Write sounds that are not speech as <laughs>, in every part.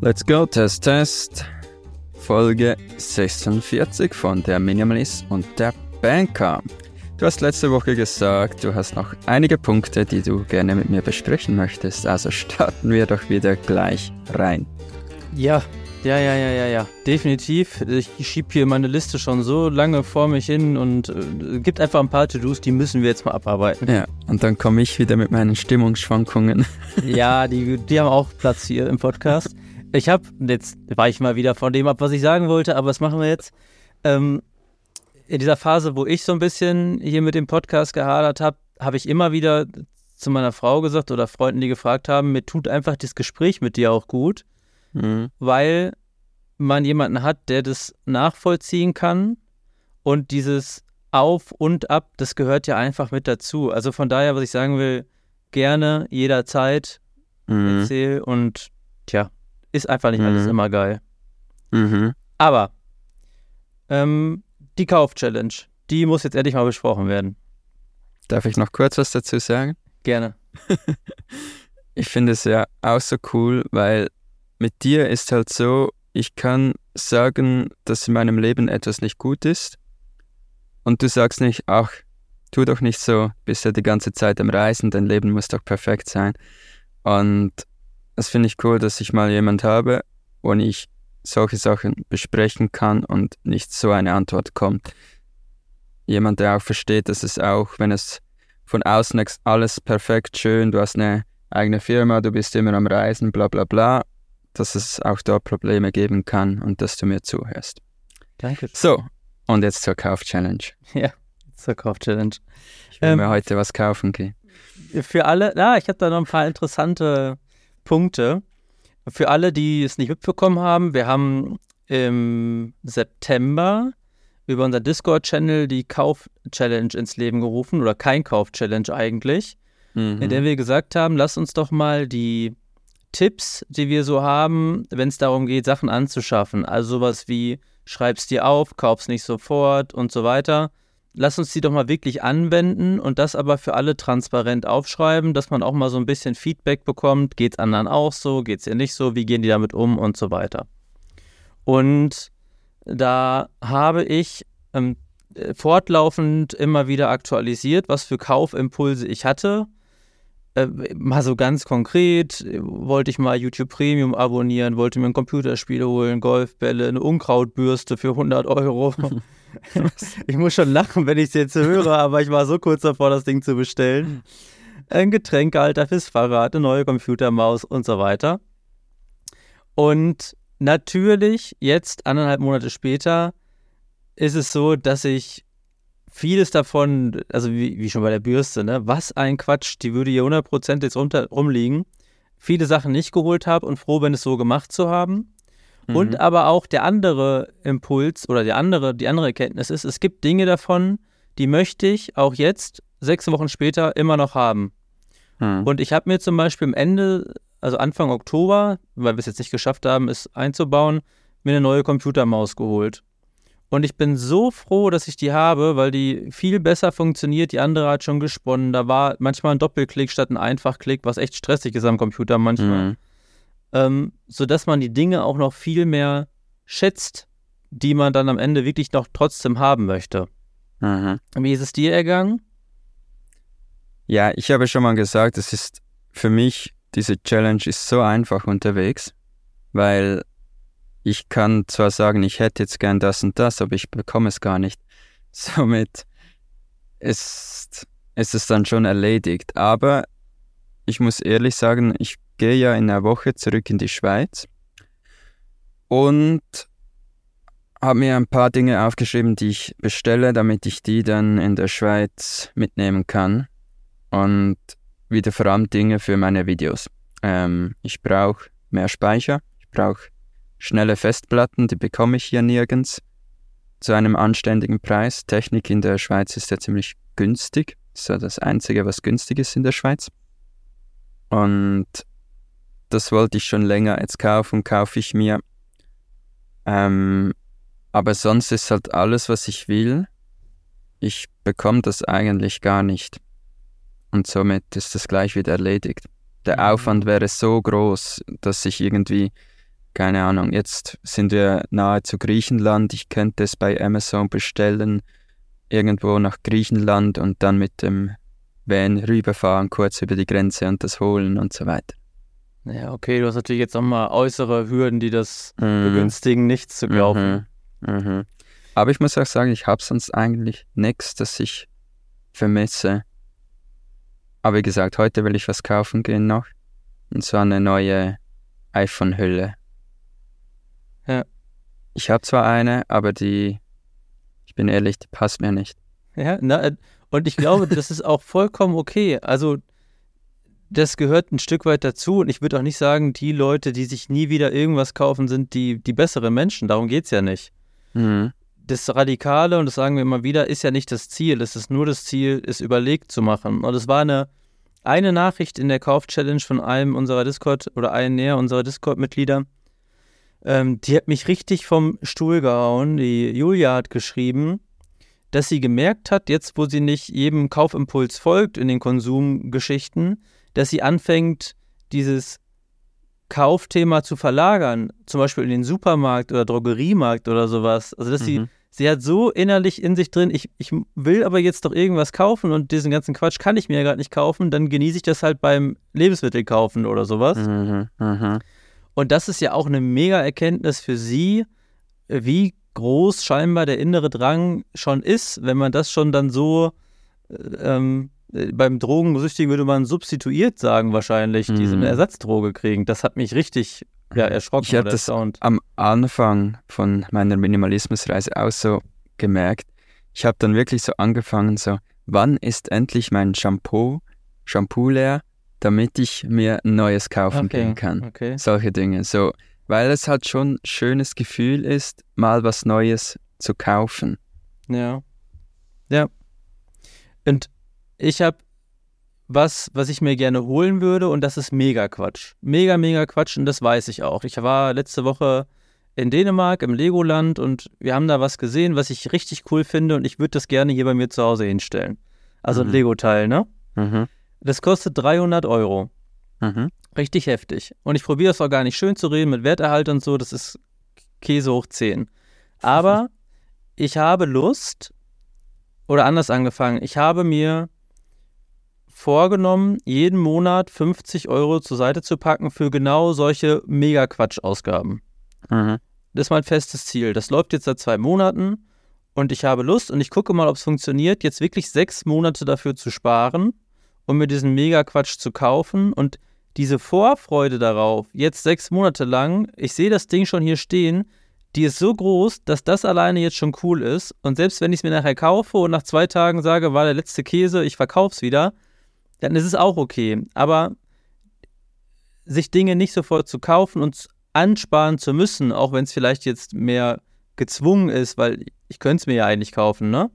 Let's go, Test, Test. Folge 46 von der Minimalist und der Banker. Du hast letzte Woche gesagt, du hast noch einige Punkte, die du gerne mit mir besprechen möchtest. Also starten wir doch wieder gleich rein. Ja, ja, ja, ja, ja, ja. Definitiv. Ich schiebe hier meine Liste schon so lange vor mich hin und äh, gibt einfach ein paar To-Dos, die müssen wir jetzt mal abarbeiten. Ja, und dann komme ich wieder mit meinen Stimmungsschwankungen. ja, die, die haben auch Platz hier im Podcast. <laughs> Ich habe, jetzt war ich mal wieder von dem ab, was ich sagen wollte, aber was machen wir jetzt? Ähm, in dieser Phase, wo ich so ein bisschen hier mit dem Podcast gehadert habe, habe ich immer wieder zu meiner Frau gesagt oder Freunden, die gefragt haben, mir tut einfach das Gespräch mit dir auch gut, mhm. weil man jemanden hat, der das nachvollziehen kann und dieses Auf und Ab, das gehört ja einfach mit dazu. Also von daher, was ich sagen will, gerne jederzeit mhm. erzähl und tja, ist einfach nicht mhm. alles immer geil. Mhm. Aber ähm, die Kauf-Challenge, die muss jetzt endlich mal besprochen werden. Darf ich noch kurz was dazu sagen? Gerne. <laughs> ich finde es ja auch so cool, weil mit dir ist halt so, ich kann sagen, dass in meinem Leben etwas nicht gut ist. Und du sagst nicht, ach, tu doch nicht so, bist ja die ganze Zeit am Reisen, dein Leben muss doch perfekt sein. Und das finde ich cool, dass ich mal jemand habe, wo ich solche Sachen besprechen kann und nicht so eine Antwort kommt. Jemand, der auch versteht, dass es auch, wenn es von außen alles perfekt schön, du hast eine eigene Firma, du bist immer am Reisen, bla bla bla, dass es auch dort Probleme geben kann und dass du mir zuhörst. Danke. So, und jetzt zur Kauf-Challenge. <laughs> Ja, zur Kauf-Challenge. Ich will ähm, mir heute was kaufen gehen. Für alle, ja, ich habe da noch ein paar interessante Punkte. Für alle, die es nicht mitbekommen haben, wir haben im September über unser Discord-Channel die Kauf-Challenge ins Leben gerufen oder kein Kauf-Challenge eigentlich, mhm. in der wir gesagt haben, lass uns doch mal die Tipps, die wir so haben, wenn es darum geht, Sachen anzuschaffen, also sowas wie schreib's dir auf, kauf's nicht sofort und so weiter, lass uns die doch mal wirklich anwenden und das aber für alle transparent aufschreiben, dass man auch mal so ein bisschen Feedback bekommt. Geht es anderen auch so? Geht es ihr nicht so? Wie gehen die damit um und so weiter? Und da habe ich ähm, fortlaufend immer wieder aktualisiert, was für Kaufimpulse ich hatte. Äh, mal so ganz konkret, wollte ich mal YouTube Premium abonnieren, wollte mir ein Computerspiel holen, Golfbälle, eine Unkrautbürste für 100 Euro. <laughs> ich muss schon lachen, wenn ich es jetzt höre, aber ich war so kurz davor, das Ding zu bestellen. Ein Getränkehalter fürs Fahrrad, eine neue Computermaus und so weiter. Und natürlich, jetzt anderthalb Monate später, ist es so, dass ich vieles davon, also wie, wie schon bei der Bürste, ne, was ein Quatsch, die würde hier 100% jetzt runter, rumliegen, viele Sachen nicht geholt habe und froh bin, es so gemacht zu haben. Mhm. Und aber auch der andere Impuls oder die andere, die andere Erkenntnis ist, es gibt Dinge davon, die möchte ich auch jetzt, sechs Wochen später, immer noch haben. Mhm. Und ich habe mir zum Beispiel am Ende, also Anfang Oktober, weil wir es jetzt nicht geschafft haben, es einzubauen, mir eine neue Computermaus geholt. Und ich bin so froh, dass ich die habe, weil die viel besser funktioniert. Die andere hat schon gesponnen. Da war manchmal ein Doppelklick statt ein Einfachklick, was echt stressig ist am Computer manchmal. Mhm ähm, sodass man die Dinge auch noch viel mehr schätzt, die man dann am Ende wirklich noch trotzdem haben möchte. Mhm. Wie ist es dir ergangen? Ja, ich habe schon mal gesagt, es ist für mich, diese Challenge ist so einfach unterwegs, weil ich kann zwar sagen, ich hätte jetzt gern das und das, aber ich bekomme es gar nicht. <laughs> Somit ist, ist es dann schon erledigt. Aber ich muss ehrlich sagen, ich gehe ja in einer Woche zurück in die Schweiz und habe mir ein paar Dinge aufgeschrieben, die ich bestelle, damit ich die dann in der Schweiz mitnehmen kann. Und wieder vor allem Dinge für meine Videos. Ähm, ich brauche mehr Speicher, ich brauche schnelle Festplatten, die bekomme ich hier nirgends zu einem anständigen Preis. Technik in der Schweiz ist ja ziemlich günstig. Das ist ja das Einzige, was günstig ist in der Schweiz. Und das wollte ich schon länger jetzt kaufen, kaufe ich mir. Ähm, aber sonst ist halt alles, was ich will. Ich bekomme das eigentlich gar nicht. Und somit ist das gleich wieder erledigt. Der mhm. Aufwand wäre so groß, dass ich irgendwie keine Ahnung, jetzt sind wir nahe zu Griechenland, ich könnte es bei Amazon bestellen, irgendwo nach Griechenland und dann mit dem Van rüberfahren, kurz über die Grenze und das holen und so weiter. Ja, okay, du hast natürlich jetzt nochmal äußere Hürden, die das mhm. begünstigen, nichts zu kaufen. Mhm. Mhm. Aber ich muss auch sagen, ich habe sonst eigentlich nichts, das ich vermisse. Aber wie gesagt, heute will ich was kaufen gehen noch. Und zwar eine neue iPhone-Hülle. Ja. Ich habe zwar eine, aber die, ich bin ehrlich, die passt mir nicht. Ja, na, äh, und ich glaube, <laughs> das ist auch vollkommen okay. Also, das gehört ein Stück weit dazu. Und ich würde auch nicht sagen, die Leute, die sich nie wieder irgendwas kaufen, sind die, die besseren Menschen. Darum geht es ja nicht. Mhm. Das Radikale, und das sagen wir immer wieder, ist ja nicht das Ziel. Es ist nur das Ziel, es überlegt zu machen. Und es war eine, eine Nachricht in der Kauf-Challenge von einem unserer Discord oder einem näher unserer Discord-Mitglieder. Ähm, die hat mich richtig vom Stuhl gehauen. Die Julia hat geschrieben, dass sie gemerkt hat, jetzt wo sie nicht jedem Kaufimpuls folgt in den Konsumgeschichten, dass sie anfängt, dieses Kaufthema zu verlagern, zum Beispiel in den Supermarkt oder Drogeriemarkt oder sowas. Also dass mhm. sie, sie hat so innerlich in sich drin, ich, ich will aber jetzt doch irgendwas kaufen und diesen ganzen Quatsch kann ich mir ja gerade nicht kaufen, dann genieße ich das halt beim Lebensmittel kaufen oder sowas. Mhm. Mhm. Und das ist ja auch eine mega Erkenntnis für sie, wie groß scheinbar der innere Drang schon ist, wenn man das schon dann so äh, ähm, beim Drogensüchtigen würde man substituiert sagen wahrscheinlich, mhm. diese Ersatzdroge kriegen. Das hat mich richtig ja, erschrocken ich oder das am Anfang von meiner Minimalismusreise auch so gemerkt. Ich habe dann wirklich so angefangen, so, wann ist endlich mein Shampoo, Shampoo leer, damit ich mir ein neues kaufen okay. gehen kann. Okay. Solche Dinge. So, weil es halt schon ein schönes Gefühl ist, mal was Neues zu kaufen. Ja. Ja. Und ich habe was, was ich mir gerne holen würde und das ist mega Quatsch. Mega, mega Quatsch und das weiß ich auch. Ich war letzte Woche in Dänemark im Legoland und wir haben da was gesehen, was ich richtig cool finde und ich würde das gerne hier bei mir zu Hause hinstellen. Also mhm. ein Lego-Teil, ne? Mhm. Das kostet 300 Euro. Mhm. Richtig heftig. Und ich probiere es auch gar nicht schön zu reden mit Werterhalt und so. Das ist Käse hoch 10. Aber <laughs> ich habe Lust, oder anders angefangen, ich habe mir vorgenommen, jeden Monat 50 Euro zur Seite zu packen für genau solche Mega-Quatsch-Ausgaben. Mhm. Das ist mein festes Ziel. Das läuft jetzt seit zwei Monaten und ich habe Lust und ich gucke mal, ob es funktioniert, jetzt wirklich sechs Monate dafür zu sparen um mir diesen Mega-Quatsch zu kaufen und diese Vorfreude darauf, jetzt sechs Monate lang, ich sehe das Ding schon hier stehen, die ist so groß, dass das alleine jetzt schon cool ist. Und selbst wenn ich es mir nachher kaufe und nach zwei Tagen sage, war der letzte Käse, ich verkaufe es wieder, dann ist es auch okay. Aber sich Dinge nicht sofort zu kaufen und ansparen zu müssen, auch wenn es vielleicht jetzt mehr gezwungen ist, weil ich könnte es mir ja eigentlich kaufen, ne?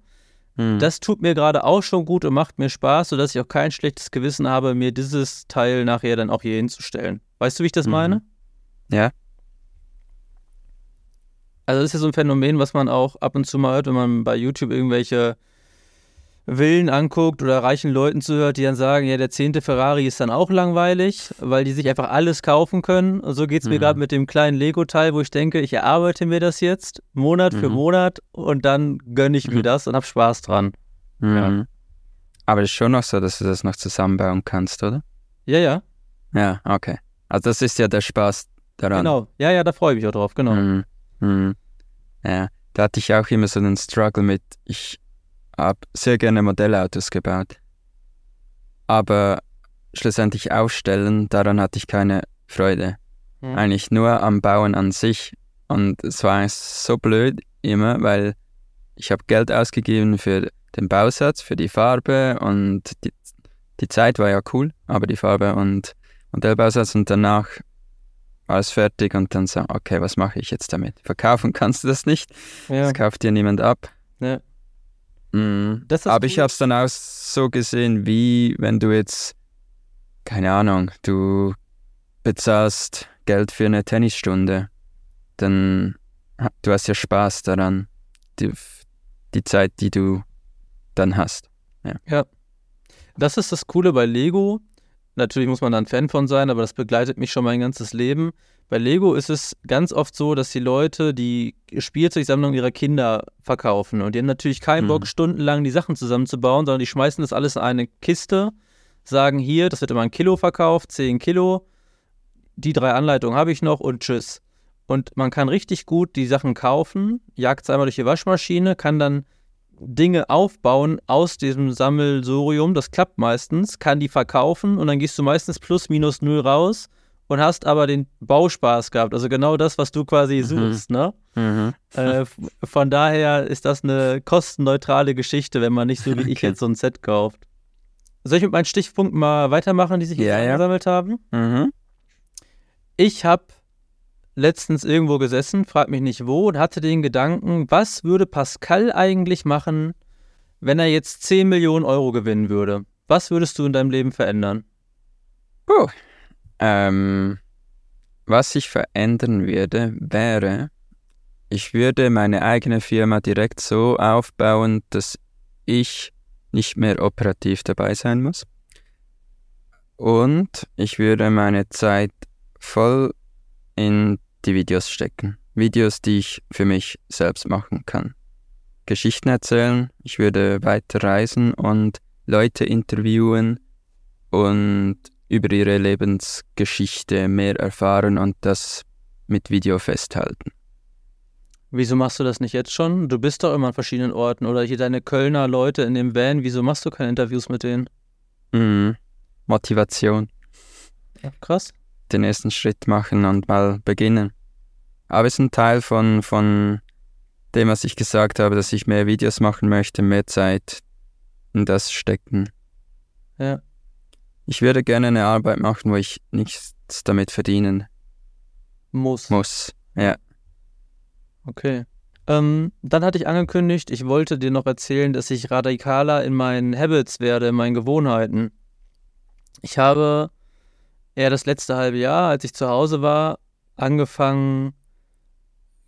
Hm. Das tut mir gerade auch schon gut und macht mir Spaß, sodass ich auch kein schlechtes Gewissen habe, mir dieses Teil nachher dann auch hier hinzustellen. Weißt du, wie ich das mhm. meine? Ja. Also das ist ja so ein Phänomen, was man auch ab und zu mal hört, wenn man bei YouTube irgendwelche Villen anguckt oder reichen Leuten zuhört, die dann sagen, ja, der zehnte Ferrari ist dann auch langweilig, weil die sich einfach alles kaufen können. Und so geht es mir mhm. gerade mit dem kleinen Lego-Teil, wo ich denke, ich erarbeite mir das jetzt Monat mhm. für Monat und dann gönne ich mir mhm. das und habe Spaß dran. Mhm. Ja. Aber es ist schon noch so, dass du das noch zusammenbauen kannst, oder? Ja, ja. Ja, okay. Also das ist ja der Spaß daran. Genau. Ja, ja, da freue ich mich auch drauf, genau. Ja, da hatte ich auch immer so einen Struggle mit, ich habe sehr gerne Modellautos gebaut. Aber schlussendlich aufstellen, daran hatte ich keine Freude. Mhm. Eigentlich nur am Bauen an sich. Und es war so blöd immer, weil ich habe Geld ausgegeben für den Bausatz, für die Farbe und die, die Zeit war ja cool, aber die Farbe und Modellbausatz und danach war es fertig und dann so, okay, was mache ich jetzt damit? Verkaufen kannst du das nicht. Ja. Das kauft dir niemand ab. Ja. Mhm. Aber ich habe es dann auch so gesehen, wie wenn du jetzt, keine Ahnung, du bezahlst Geld für eine Tennisstunde, dann du hast ja Spaß daran, die, die Zeit, die du dann hast. Ja. ja. Das ist das Coole bei Lego. Natürlich muss man da ein Fan von sein, aber das begleitet mich schon mein ganzes Leben. Bei Lego ist es ganz oft so, dass die Leute die Spielzeugsammlung ihrer Kinder verkaufen. Und die haben natürlich keinen Bock, Mhm. stundenlang die Sachen zusammenzubauen, sondern die schmeißen das alles in eine Kiste, sagen hier, das wird immer ein Kilo verkauft, 10 Kilo, die drei Anleitungen habe ich noch und tschüss. Und man kann richtig gut die Sachen kaufen, jagt es einmal durch die Waschmaschine, kann dann Dinge aufbauen aus diesem Sammelsurium, das klappt meistens, kann die verkaufen und dann gehst du meistens plus minus null raus und hast aber den Bauspaß gehabt. Also genau das, was du quasi Mhm. suchst, ne? Mhm. Äh, von daher ist das eine kostenneutrale Geschichte, wenn man nicht so wie ich Okay. jetzt so ein Set kauft. Soll ich mit meinen Stichpunkten mal weitermachen, die sich Ja, jetzt ja. angesammelt haben? Mhm. Ich habe letztens irgendwo gesessen, frag mich nicht wo, und hatte den Gedanken, was würde Pascal eigentlich machen, wenn er jetzt 10 Millionen Euro gewinnen würde? Was würdest du in deinem Leben verändern? Puh. Ähm, was ich verändern würde, wäre, ich würde meine eigene Firma direkt so aufbauen, dass ich nicht mehr operativ dabei sein muss. Und ich würde meine Zeit voll in die Videos stecken. Videos, die ich für mich selbst machen kann. Geschichten erzählen, ich würde weiter reisen und Leute interviewen und über ihre Lebensgeschichte mehr erfahren und das mit Video festhalten. Wieso machst du das nicht jetzt schon? Du bist doch immer an verschiedenen Orten oder hier deine Kölner Leute in dem Van, wieso machst du keine Interviews mit denen? Mhm. Motivation, Ja, krass. Den ersten Schritt machen und mal beginnen. Aber es ist ein Teil von, von dem, was ich gesagt habe, dass ich mehr Videos machen möchte, mehr Zeit in das stecken. Ja. Ich würde gerne eine Arbeit machen, wo ich nichts damit verdienen Muss. muss. Ja. Okay. Ähm, dann hatte ich angekündigt, ich wollte dir noch erzählen, dass ich radikaler in meinen Habits werde, in meinen Gewohnheiten. Ich habe eher das letzte halbe Jahr, als ich zu Hause war, angefangen,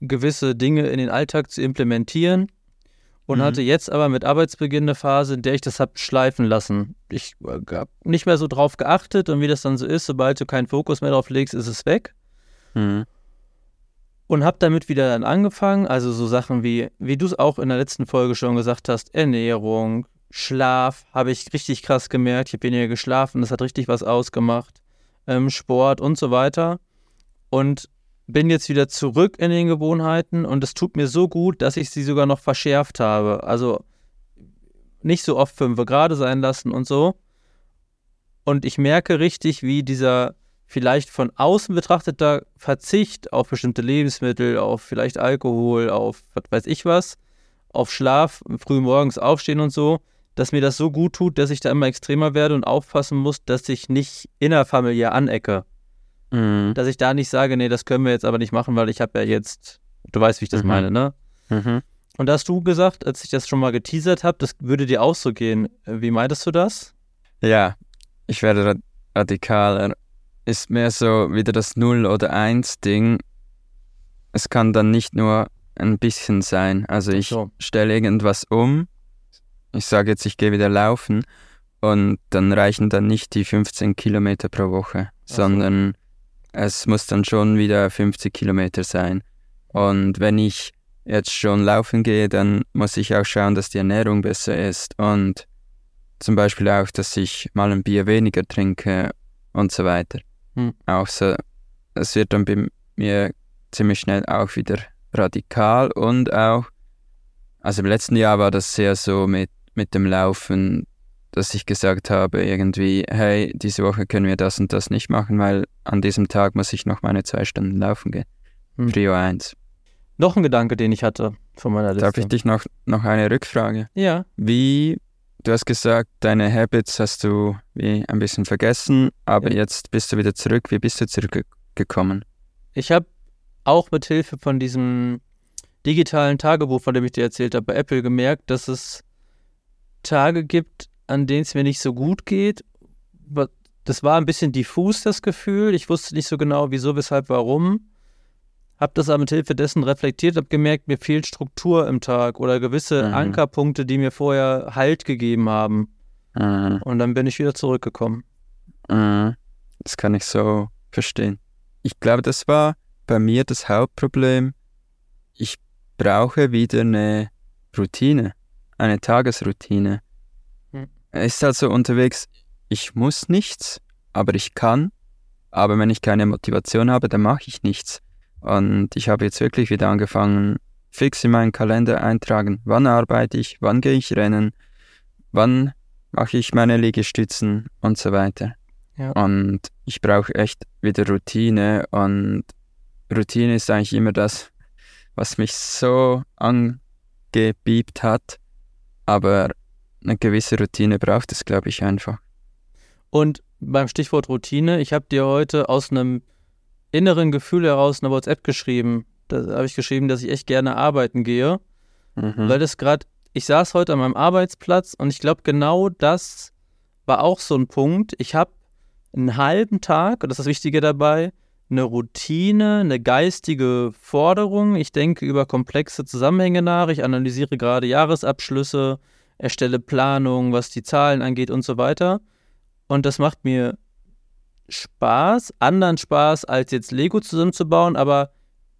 gewisse Dinge in den Alltag zu implementieren und Mhm. hatte jetzt aber mit Arbeitsbeginn eine Phase, in der ich das habe schleifen lassen. Ich habe nicht mehr so drauf geachtet und wie das dann so ist, sobald du keinen Fokus mehr drauf legst, ist es weg Mhm. und habe damit wieder dann angefangen. Also so Sachen wie, wie du es auch in der letzten Folge schon gesagt hast, Ernährung, Schlaf, habe ich richtig krass gemerkt. Ich habe weniger geschlafen, das hat richtig was ausgemacht. Ähm, Sport und so weiter. Und bin jetzt wieder zurück in den Gewohnheiten und es tut mir so gut, dass ich sie sogar noch verschärft habe. Also nicht so oft fünf gerade sein lassen und so. Und ich merke richtig, wie dieser vielleicht von außen betrachteter Verzicht auf bestimmte Lebensmittel, auf vielleicht Alkohol, auf was weiß ich was, auf Schlaf, früh morgens aufstehen und so, dass mir das so gut tut, dass ich da immer extremer werde und aufpassen muss, dass ich nicht innerfamiliär anecke. Mhm. Dass ich da nicht sage, nee, das können wir jetzt aber nicht machen, weil ich habe ja jetzt, du weißt, wie ich das Mhm. meine, ne? Mhm. Und da hast du gesagt, als ich das schon mal geteasert habe, das würde dir auch so gehen. Wie meintest du das? Ja, ich werde rad radikaler. Ist mehr so wieder das Null- oder Eins-Ding. Es kann dann nicht nur ein bisschen sein. Also ich so. stelle irgendwas um. Ich sage jetzt, ich gehe wieder laufen. Und dann reichen dann nicht die 15 Kilometer pro Woche, so. sondern es muss dann schon wieder 50 Kilometer sein. Und wenn ich jetzt schon laufen gehe, dann muss ich auch schauen, dass die Ernährung besser ist. Und zum Beispiel auch, dass ich mal ein Bier weniger trinke und so weiter. Hm. Auch so, es wird dann bei mir ziemlich schnell auch wieder radikal und auch, also im letzten Jahr war das sehr so mit, mit dem Laufen, dass ich gesagt habe, irgendwie, hey, diese Woche können wir das und das nicht machen, weil an diesem Tag muss ich noch meine zwei Stunden laufen gehen. Hm. Prio 1. Noch ein Gedanke, den ich hatte von meiner Liste. Darf ich dich noch, noch eine Rückfrage? Ja. Wie, du hast gesagt, deine Habits hast du wie ein bisschen vergessen, aber Ja. jetzt bist du wieder zurück. Wie bist du zurückgekommen? Ich habe auch mit Hilfe von diesem digitalen Tagebuch, von dem ich dir erzählt habe, bei Apple gemerkt, dass es Tage gibt, an denen es mir nicht so gut geht. Das war ein bisschen diffus, das Gefühl. Ich wusste nicht so genau, wieso, weshalb, warum. Hab das aber mit Hilfe dessen reflektiert, hab gemerkt, mir fehlt Struktur im Tag oder gewisse Mhm. Ankerpunkte, die mir vorher Halt gegeben haben. Mhm. Und dann bin ich wieder zurückgekommen. Mhm. Das kann ich so verstehen. Ich glaube, das war bei mir das Hauptproblem. Ich brauche wieder eine Routine, eine Tagesroutine. Hm. Es ist also unterwegs, ich muss nichts, aber ich kann. Aber wenn ich keine Motivation habe, dann mache ich nichts. Und ich habe jetzt wirklich wieder angefangen, fix in meinen Kalender eintragen, wann arbeite ich, wann gehe ich rennen, wann mache ich meine Liegestützen und so weiter. Ja. Und ich brauche echt wieder Routine und Routine ist eigentlich immer das, was mich so angebiebt hat. Aber eine gewisse Routine braucht es, glaube ich, einfach. Und beim Stichwort Routine, ich habe dir heute aus einem inneren Gefühl heraus eine WhatsApp geschrieben. Da habe ich geschrieben, dass ich echt gerne arbeiten gehe, Mhm. weil das gerade, ich saß heute an meinem Arbeitsplatz und ich glaube, genau das war auch so ein Punkt. Ich habe einen halben Tag, und das ist das Wichtige dabei, eine Routine, eine geistige Forderung. Ich denke über komplexe Zusammenhänge nach. Ich analysiere gerade Jahresabschlüsse, erstelle Planungen, was die Zahlen angeht und so weiter. Und das macht mir Spaß, anderen Spaß, als jetzt Lego zusammenzubauen, aber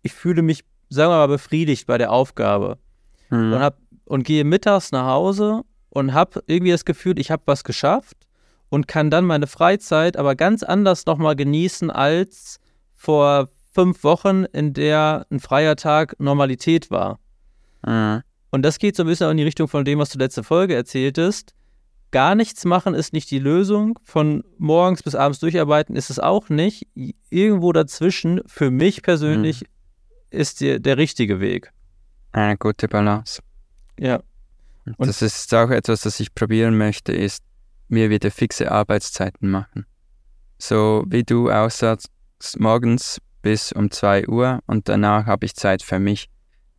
ich fühle mich, sagen wir mal, befriedigt bei der Aufgabe Mhm. und, hab, und gehe mittags nach Hause und habe irgendwie das Gefühl, ich habe was geschafft und kann dann meine Freizeit aber ganz anders nochmal genießen als vor fünf Wochen, in der ein freier Tag Normalität war. Mhm. Und das geht so ein bisschen auch in die Richtung von dem, was du letzte Folge erzähltest. Gar nichts machen ist nicht die Lösung. Von morgens bis abends durcharbeiten ist es auch nicht. Irgendwo dazwischen, für mich persönlich, ist der, der richtige Weg. Eine gute Balance. Ja. Und- das ist auch etwas, das ich probieren möchte, ist mir wieder fixe Arbeitszeiten machen. So wie du aussagst, morgens bis um 2 Uhr und danach habe ich Zeit für mich.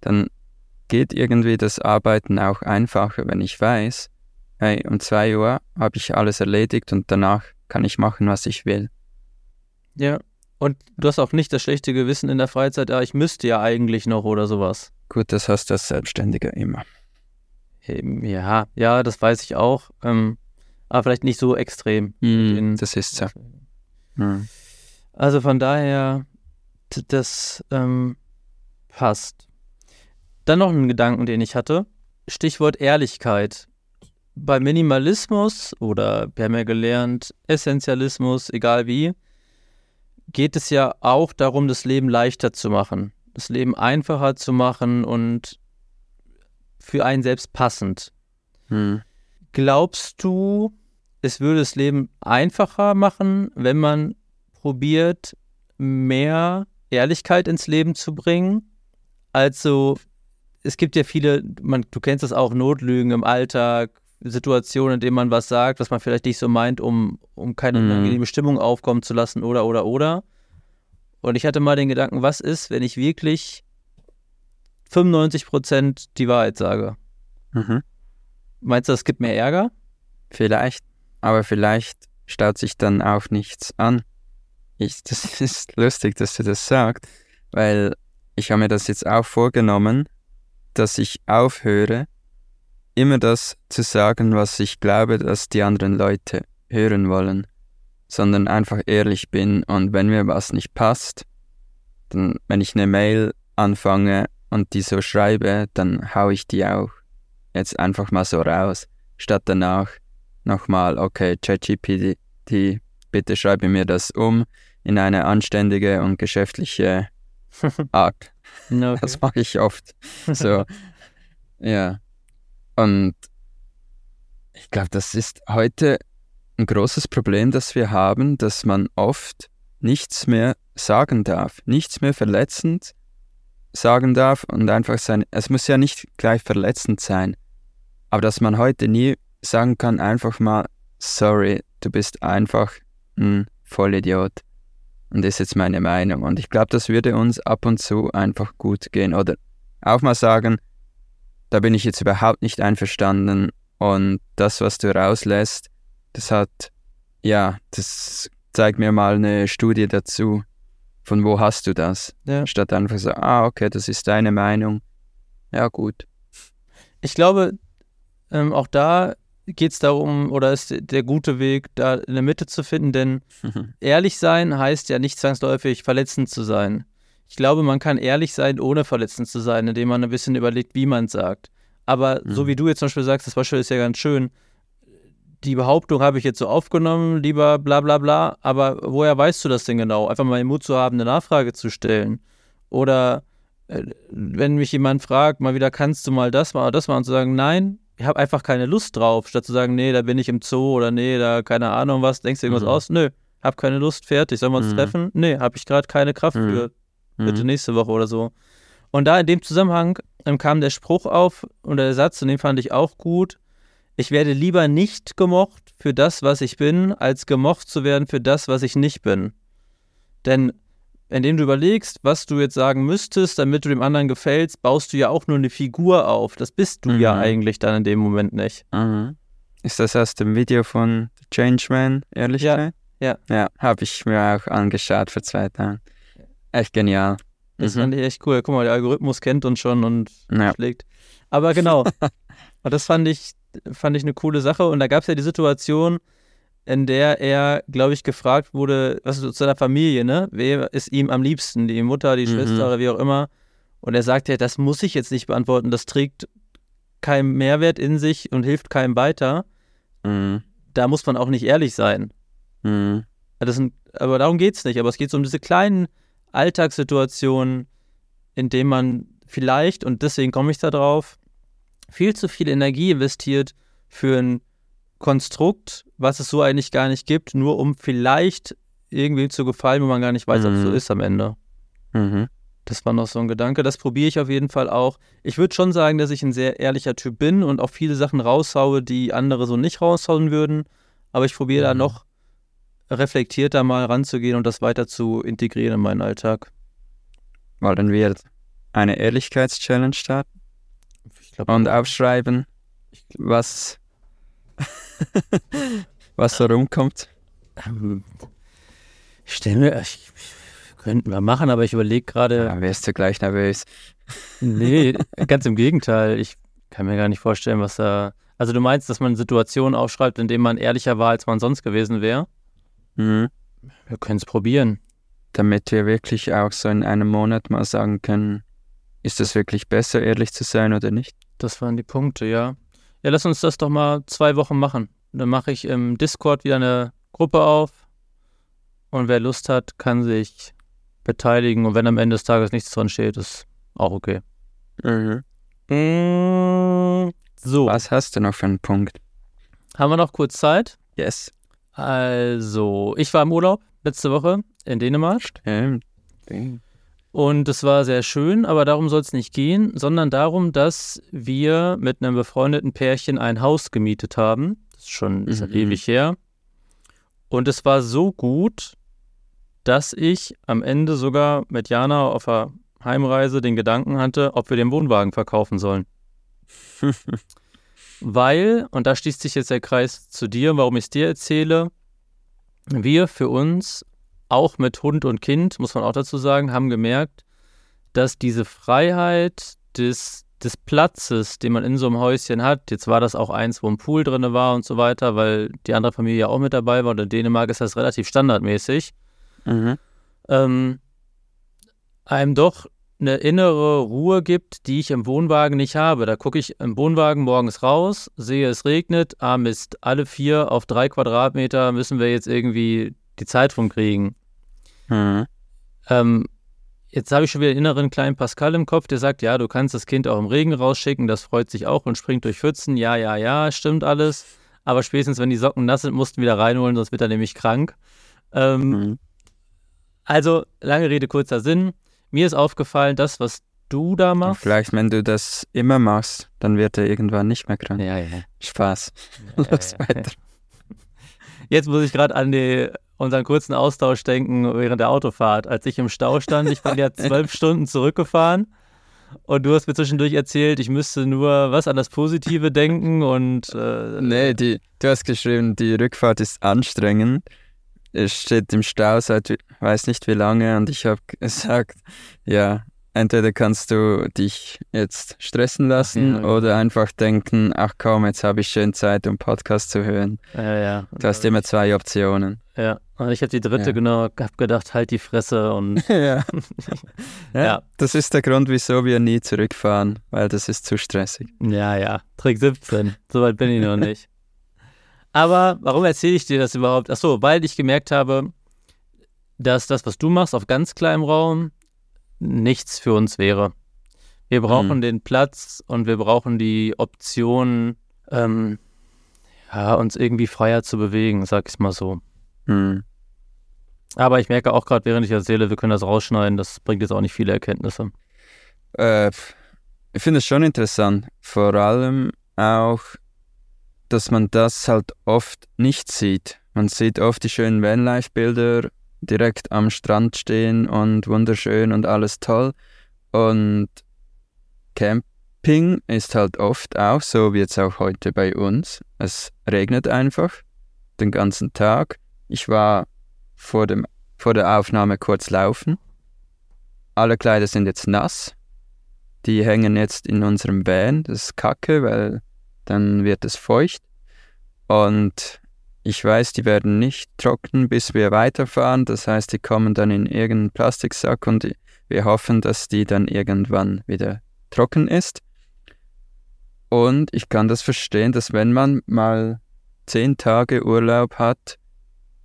Dann geht irgendwie das Arbeiten auch einfacher, wenn ich weiß, hey, um 2 Uhr habe ich alles erledigt und danach kann ich machen, was ich will. Ja. Und du hast auch nicht das schlechte Gewissen in der Freizeit, ah, ich müsste ja eigentlich noch oder sowas. Gut, das hast du als Selbstständiger immer. Ja, ja, das weiß ich auch. Ähm, aber vielleicht nicht so extrem. Mm, das ist so. Mhm. Also von daher, das ähm, passt. Dann noch ein Gedanken, den ich hatte. Stichwort Ehrlichkeit. Bei Minimalismus oder wir haben ja gelernt, Essentialismus, egal wie, geht es ja auch darum, das Leben leichter zu machen, das Leben einfacher zu machen und für einen selbst passend. Mhm. Glaubst du, es würde das Leben einfacher machen, wenn man probiert, mehr Ehrlichkeit ins Leben zu bringen? Also, es gibt ja viele, man, du kennst das auch, Notlügen im Alltag, Situationen, in denen man was sagt, was man vielleicht nicht so meint, um, um keine Mhm. unangenehme Stimmung aufkommen zu lassen oder, oder, oder. Und ich hatte mal den Gedanken, was ist, wenn ich wirklich 95% die Wahrheit sage? Mhm. Meinst du, es gibt mehr Ärger? Vielleicht, aber vielleicht staut sich dann auch nichts an. Ich, das <laughs> ist lustig, dass du das sagst, weil ich habe mir das jetzt auch vorgenommen, dass ich aufhöre, immer das zu sagen, was ich glaube, dass die anderen Leute hören wollen, sondern einfach ehrlich bin. Und wenn mir was nicht passt, dann, wenn ich eine Mail anfange und die so schreibe, dann hau ich die auch jetzt einfach mal so raus, statt danach nochmal, okay, ChatGPT, bitte schreibe mir das um in eine anständige und geschäftliche <laughs> Art. Okay. Das mache ich oft. So, <laughs> ja. Und ich glaube, das ist heute ein großes Problem, das wir haben, dass man oft nichts mehr sagen darf, nichts mehr verletzend sagen darf und einfach sein, es muss ja nicht gleich verletzend sein, aber dass man heute nie sagen kann, einfach mal, sorry, du bist einfach ein Vollidiot. Und das ist jetzt meine Meinung. Und ich glaube, das würde uns ab und zu einfach gut gehen. Oder auch mal sagen, da bin ich jetzt überhaupt nicht einverstanden. Und das, was du rauslässt, das hat, ja, das zeigt mir mal eine Studie dazu. Von wo hast du das? Ja. Statt einfach so, ah, okay, das ist deine Meinung. Ja, gut. Ich glaube, ähm, auch da geht es darum, oder ist der gute Weg, da in der Mitte zu finden? Denn <laughs> ehrlich sein heißt ja nicht zwangsläufig verletzend zu sein. Ich glaube, man kann ehrlich sein, ohne verletzend zu sein, indem man ein bisschen überlegt, wie man es sagt. Aber mhm. so wie du jetzt zum Beispiel sagst, das Beispiel ist ja ganz schön, die Behauptung habe ich jetzt so aufgenommen, lieber bla bla bla, aber woher weißt du das denn genau? Einfach mal den Mut zu haben, eine Nachfrage zu stellen. Oder äh, wenn mich jemand fragt, mal wieder, kannst du mal das mal oder das mal und zu sagen, nein, habe einfach keine Lust drauf, statt zu sagen, nee, da bin ich im Zoo oder nee, da keine Ahnung was, denkst du irgendwas mhm. aus? Nö, hab keine Lust, fertig, sollen wir uns mhm. treffen? Nee, habe ich gerade keine Kraft mhm. für. Bitte mhm. nächste Woche oder so. Und da in dem Zusammenhang ähm, kam der Spruch auf und der Satz, und den fand ich auch gut. Ich werde lieber nicht gemocht für das, was ich bin, als gemocht zu werden für das, was ich nicht bin. Denn indem du überlegst, was du jetzt sagen müsstest, damit du dem anderen gefällst, baust du ja auch nur eine Figur auf. Das bist du mhm. ja eigentlich dann in dem Moment nicht. Mhm. Ist das aus dem Video von The Changeman, ehrlich ja. gesagt? Ja. Ja, habe ich mir auch angeschaut vor zwei Tagen. Echt genial. Das mhm. fand ich echt cool. Guck mal, der Algorithmus kennt uns schon und ja. schlägt. Aber genau. <laughs> und das fand ich, fand ich eine coole Sache. Und da gab es ja die Situation, in der er, glaube ich, gefragt wurde, was ist zu seiner Familie, ne? Wer ist ihm am liebsten? Die Mutter, die mhm. Schwester oder wie auch immer. Und er sagt ja, das muss ich jetzt nicht beantworten, das trägt keinen Mehrwert in sich und hilft keinem weiter. Mhm. Da muss man auch nicht ehrlich sein. Mhm. Sind, aber darum geht es nicht. Aber es geht so um diese kleinen Alltagssituationen, in denen man vielleicht, und deswegen komme ich da drauf, viel zu viel Energie investiert für ein Konstrukt, was es so eigentlich gar nicht gibt, nur um vielleicht irgendwie zu gefallen, wo man gar nicht weiß, mhm. ob es so ist am Ende. Mhm. Das war noch so ein Gedanke. Das probiere ich auf jeden Fall auch. Ich würde schon sagen, dass ich ein sehr ehrlicher Typ bin und auch viele Sachen raushaue, die andere so nicht raushauen würden. Aber ich probiere mhm. da noch reflektierter mal ranzugehen und das weiter zu integrieren in meinen Alltag. Wollen wir eine Ehrlichkeitschallenge starten? Und aufschreiben, was <laughs> was da rumkommt? Ähm, ich stelle mir, ich, könnten wir machen, aber ich überlege gerade. Ja, wärst du gleich nervös? nee, <laughs> ganz im Gegenteil. Ich kann mir gar nicht vorstellen, was da. Also du meinst, dass man Situationen aufschreibt, in denen man ehrlicher war, als man sonst gewesen wäre? Mhm. Wir können es probieren. Damit wir wirklich auch so in einem Monat mal sagen können, ist es wirklich besser, ehrlich zu sein oder nicht? Das waren die Punkte, ja. Ja, lass uns das doch mal zwei Wochen machen. Dann mache ich im Discord wieder eine Gruppe auf und wer Lust hat, kann sich beteiligen. Und wenn am Ende des Tages nichts dran steht, ist auch okay. Mhm. Mmh, so. Was hast du noch für einen Punkt? Haben wir noch kurz Zeit? Yes. Also, ich war im Urlaub letzte Woche in Dänemark. Stimmt. Und es war sehr schön, aber darum soll es nicht gehen, sondern darum, dass wir mit einem befreundeten Pärchen ein Haus gemietet haben. Das ist schon ist mhm. ewig her. Und es war so gut, dass ich am Ende sogar mit Jana auf der Heimreise den Gedanken hatte, ob wir den Wohnwagen verkaufen sollen. <laughs> Weil, und da schließt sich jetzt der Kreis zu dir, warum ich es dir erzähle, wir für uns auch mit Hund und Kind, muss man auch dazu sagen, haben gemerkt, dass diese Freiheit des, des Platzes, den man in so einem Häuschen hat, jetzt war das auch eins, wo ein Pool drin war und so weiter, weil die andere Familie ja auch mit dabei war und in Dänemark ist das relativ standardmäßig, mhm. ähm, einem doch eine innere Ruhe gibt, die ich im Wohnwagen nicht habe. Da gucke ich im Wohnwagen morgens raus, sehe es regnet, ah Mist, alle vier auf drei Quadratmeter müssen wir jetzt irgendwie die Zeit rumkriegen. Mhm. Ähm, jetzt habe ich schon wieder einen inneren kleinen Pascal im Kopf, der sagt, ja, du kannst das Kind auch im Regen rausschicken, das freut sich auch und springt durch Pfützen. Ja, ja, ja, stimmt alles. Aber spätestens, wenn die Socken nass sind, mussten wieder reinholen, sonst wird er nämlich krank. Ähm, mhm. Also, lange Rede, kurzer Sinn. Mir ist aufgefallen, das, was du da machst. Vielleicht, wenn du das immer machst, dann wird er irgendwann nicht mehr krank. Ja, ja. Spaß. Ja, <laughs> Los ja, weiter. Jetzt muss ich gerade an die unseren kurzen Austausch denken während der Autofahrt. Als ich im Stau stand, ich bin ja <laughs> zwölf Stunden zurückgefahren und du hast mir zwischendurch erzählt, ich müsste nur was an das Positive denken und. Äh, nee, die, du hast geschrieben, die Rückfahrt ist anstrengend. Es steht im Stau seit weiß nicht wie lange und ich habe <laughs> gesagt, ja, entweder kannst du dich jetzt stressen lassen Ja, ja. oder einfach denken, ach komm, jetzt habe ich schön Zeit, um Podcast zu hören. Ja, ja. Du hast immer zwei Optionen. Ja, und ich habe die dritte Ja. genau, hab gedacht, halt die Fresse und <laughs> ja. <laughs> ja. Ja. Das ist der Grund, wieso wir nie zurückfahren, weil das ist zu stressig. ja, ja, Trick 17. Soweit bin ich noch nicht. Aber warum erzähle ich dir das überhaupt? Achso, weil ich gemerkt habe, dass das, was du machst, auf ganz kleinem Raum nichts für uns wäre. Wir brauchen Mhm. den Platz und wir brauchen die Option, ähm, ja, uns irgendwie freier zu bewegen, sag ich mal so. Hm. Aber ich merke auch gerade, während ich erzähle, wir können das rausschneiden, das bringt jetzt auch nicht viele Erkenntnisse. Äh, ich finde es schon interessant, vor allem auch, dass man das halt oft nicht sieht. Man sieht oft die schönen Vanlife-Bilder direkt am Strand stehen und wunderschön und alles toll. Und Camping ist halt oft auch so, wie jetzt auch heute bei uns. Es regnet einfach den ganzen Tag. Ich war vor, dem, vor der Aufnahme kurz laufen. Alle Kleider sind jetzt nass. Die hängen jetzt in unserem Van. Das ist kacke, weil dann wird es feucht. Und ich weiß, die werden nicht trocknen, bis wir weiterfahren. Das heißt, die kommen dann in irgendeinen Plastiksack und wir hoffen, dass die dann irgendwann wieder trocken ist. Und ich kann das verstehen, dass wenn man mal zehn Tage Urlaub hat,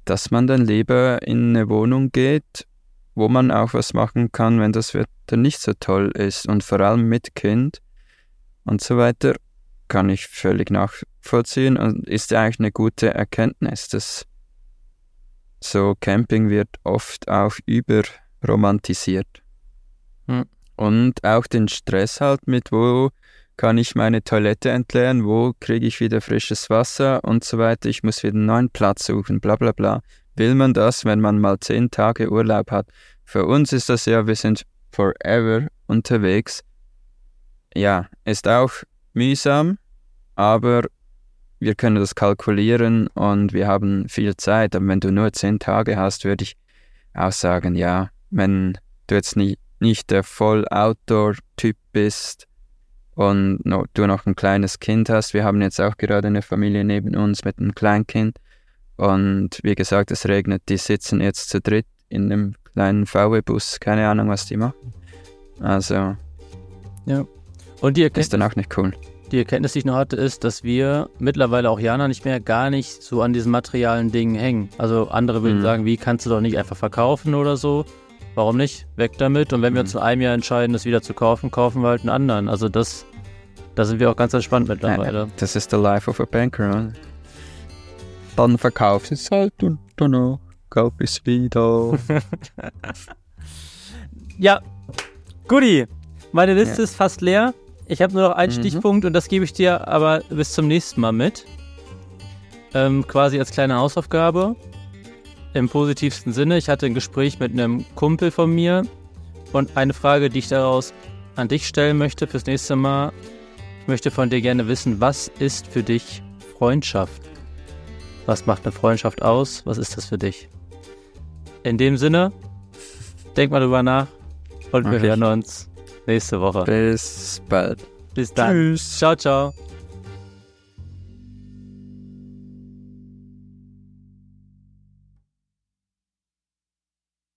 dass man dann lieber in eine Wohnung geht, wo man auch was machen kann, wenn das Wetter nicht so toll ist und vor allem mit Kind und so weiter, kann ich völlig nachvollziehen und ist ja eigentlich eine gute Erkenntnis, dass so Camping wird oft auch überromantisiert. Hm. Und auch den Stress halt mit, wo kann ich meine Toilette entleeren, wo kriege ich wieder frisches Wasser und so weiter, ich muss wieder einen neuen Platz suchen, bla bla bla. Will man das, wenn man mal zehn Tage Urlaub hat? Für uns ist das ja, wir sind forever unterwegs. Ja, ist auch mühsam, aber wir können das kalkulieren und wir haben viel Zeit. Aber wenn du nur zehn Tage hast, würde ich auch sagen, ja, wenn du jetzt nie, nicht der Voll-Outdoor-Typ bist und no, du noch ein kleines Kind hast, wir haben jetzt auch gerade eine Familie neben uns mit einem Kleinkind und wie gesagt, es regnet, die sitzen jetzt zu dritt in einem kleinen VW-Bus, keine Ahnung, was die machen. Also Und die, ist dann auch nicht cool. Die Erkenntnis, die ich noch hatte, ist, dass wir mittlerweile auch Jana nicht mehr gar nicht so an diesen materialen Dingen hängen. Also andere würden Mhm. sagen, wie kannst du doch nicht einfach verkaufen oder so? Warum nicht? Weg damit. Und wenn wir Mhm. uns in einem Jahr entscheiden, das wieder zu kaufen, kaufen wir halt einen anderen. Also das, da sind wir auch ganz entspannt mittlerweile. Das ist the life of a banker, oder? Dann verkauft es halt und danach kauf es wieder. <laughs> Ja, Guti, meine Liste ist fast leer. Ich habe nur noch einen Mhm. Stichpunkt und das gebe ich dir aber bis zum nächsten Mal mit. Ähm, quasi als kleine Hausaufgabe. Im positivsten Sinne. Ich hatte ein Gespräch mit einem Kumpel von mir und eine Frage, die ich daraus an dich stellen möchte fürs nächste Mal. Ich möchte von dir gerne wissen, was ist für dich Freundschaft? Was macht eine Freundschaft aus? Was ist das für dich? In dem Sinne, denk mal drüber nach und Mach wir ich. hören uns nächste Woche. Bis bald. Bis dann. Tschüss. Ciao, ciao.